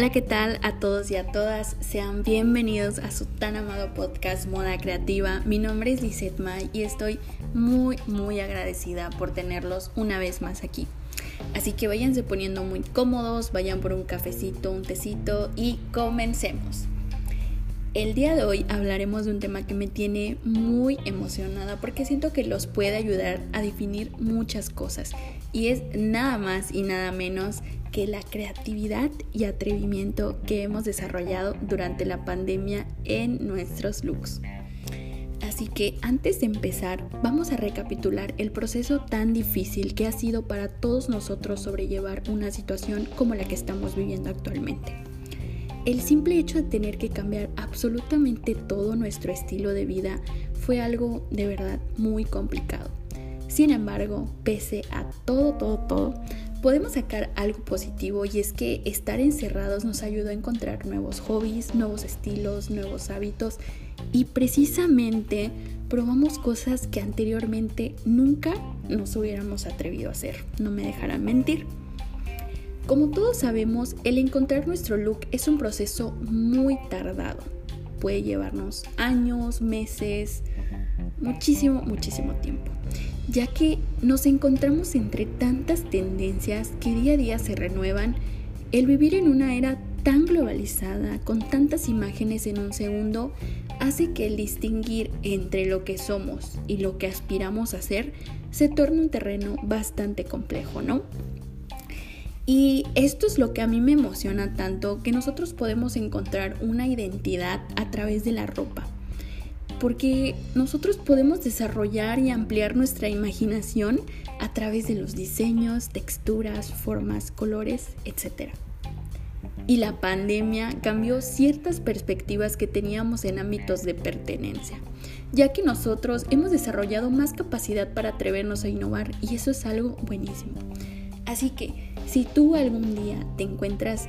Hola, ¿qué tal a todos y a todas? Sean bienvenidos a su tan amado podcast Moda Creativa. Mi nombre es Lizeth May y estoy muy, muy agradecida por tenerlos una vez más aquí. Así que váyanse poniendo muy cómodos, vayan por un cafecito, un tecito y comencemos. El día de hoy hablaremos de un tema que me tiene muy emocionada porque siento que los puede ayudar a definir muchas cosas y es nada más y nada menos que la creatividad y atrevimiento que hemos desarrollado durante la pandemia en nuestros looks. Así que antes de empezar, vamos a recapitular el proceso tan difícil que ha sido para todos nosotros sobrellevar una situación como la que estamos viviendo actualmente. El simple hecho de tener que cambiar absolutamente todo nuestro estilo de vida fue algo de verdad muy complicado. Sin embargo, pese a todo, todo, todo, podemos sacar algo positivo y es que estar encerrados nos ayudó a encontrar nuevos hobbies, nuevos estilos, nuevos hábitos y precisamente probamos cosas que anteriormente nunca nos hubiéramos atrevido a hacer. No me dejarán mentir. Como todos sabemos, el encontrar nuestro look es un proceso muy tardado. Puede llevarnos años, meses, muchísimo, muchísimo tiempo, ya que nos encontramos entre tantas tendencias que día a día se renuevan. El vivir en una era tan globalizada, con tantas imágenes en un segundo, hace que el distinguir entre lo que somos y lo que aspiramos a ser se torne un terreno bastante complejo, ¿no? Y esto es lo que a mí me emociona tanto, que nosotros podemos encontrar una identidad a través de la ropa. Porque nosotros podemos desarrollar y ampliar nuestra imaginación a través de los diseños, texturas, formas, colores, etc. Y la pandemia cambió ciertas perspectivas que teníamos en ámbitos de pertenencia, ya que nosotros hemos desarrollado más capacidad para atrevernos a innovar y eso es algo buenísimo. Así que si tú algún día te encuentras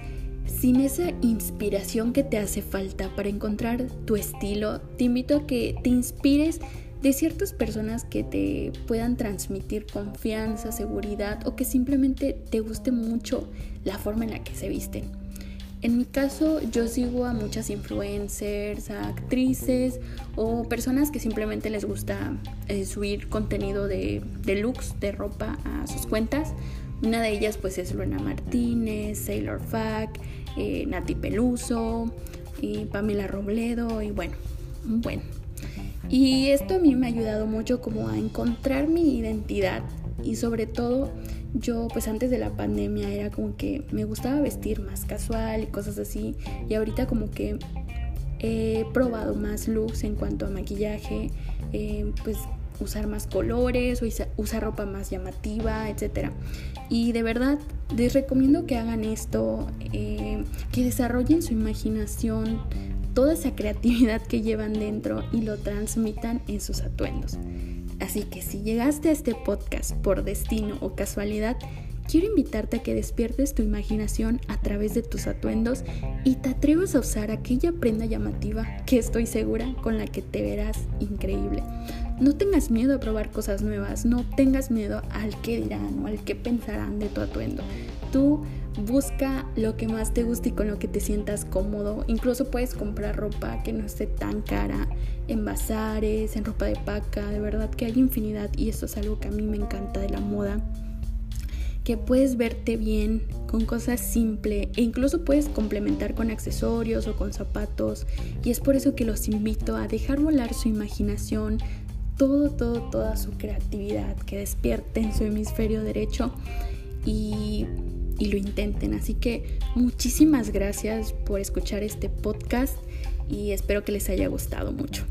sin esa inspiración que te hace falta para encontrar tu estilo, te invito a que te inspires de ciertas personas que te puedan transmitir confianza, seguridad o que simplemente te guste mucho la forma en la que se visten. En mi caso, yo sigo a muchas influencers, a actrices o personas que simplemente les gusta eh, subir contenido de, de looks, de ropa a sus cuentas una de ellas pues es Luena Martínez, Sailor Fack, eh, Nati Peluso y Pamela Robledo y bueno, bueno. Y esto a mí me ha ayudado mucho como a encontrar mi identidad y sobre todo yo pues antes de la pandemia era como que me gustaba vestir más casual y cosas así y ahorita como que he probado más looks en cuanto a maquillaje, eh, pues usar más colores o usar ropa más llamativa, etc. Y de verdad les recomiendo que hagan esto, eh, que desarrollen su imaginación, toda esa creatividad que llevan dentro y lo transmitan en sus atuendos. Así que si llegaste a este podcast por destino o casualidad, quiero invitarte a que despiertes tu imaginación a través de tus atuendos y te atrevas a usar aquella prenda llamativa que estoy segura con la que te verás increíble. No tengas miedo a probar cosas nuevas, no tengas miedo al que dirán o al que pensarán de tu atuendo. Tú busca lo que más te guste y con lo que te sientas cómodo. Incluso puedes comprar ropa que no esté tan cara en bazares, en ropa de paca. De verdad que hay infinidad y esto es algo que a mí me encanta de la moda. Que puedes verte bien con cosas simples e incluso puedes complementar con accesorios o con zapatos. Y es por eso que los invito a dejar volar su imaginación, todo, todo, toda su creatividad, que despierten su hemisferio derecho y, y lo intenten. Así que muchísimas gracias por escuchar este podcast y espero que les haya gustado mucho.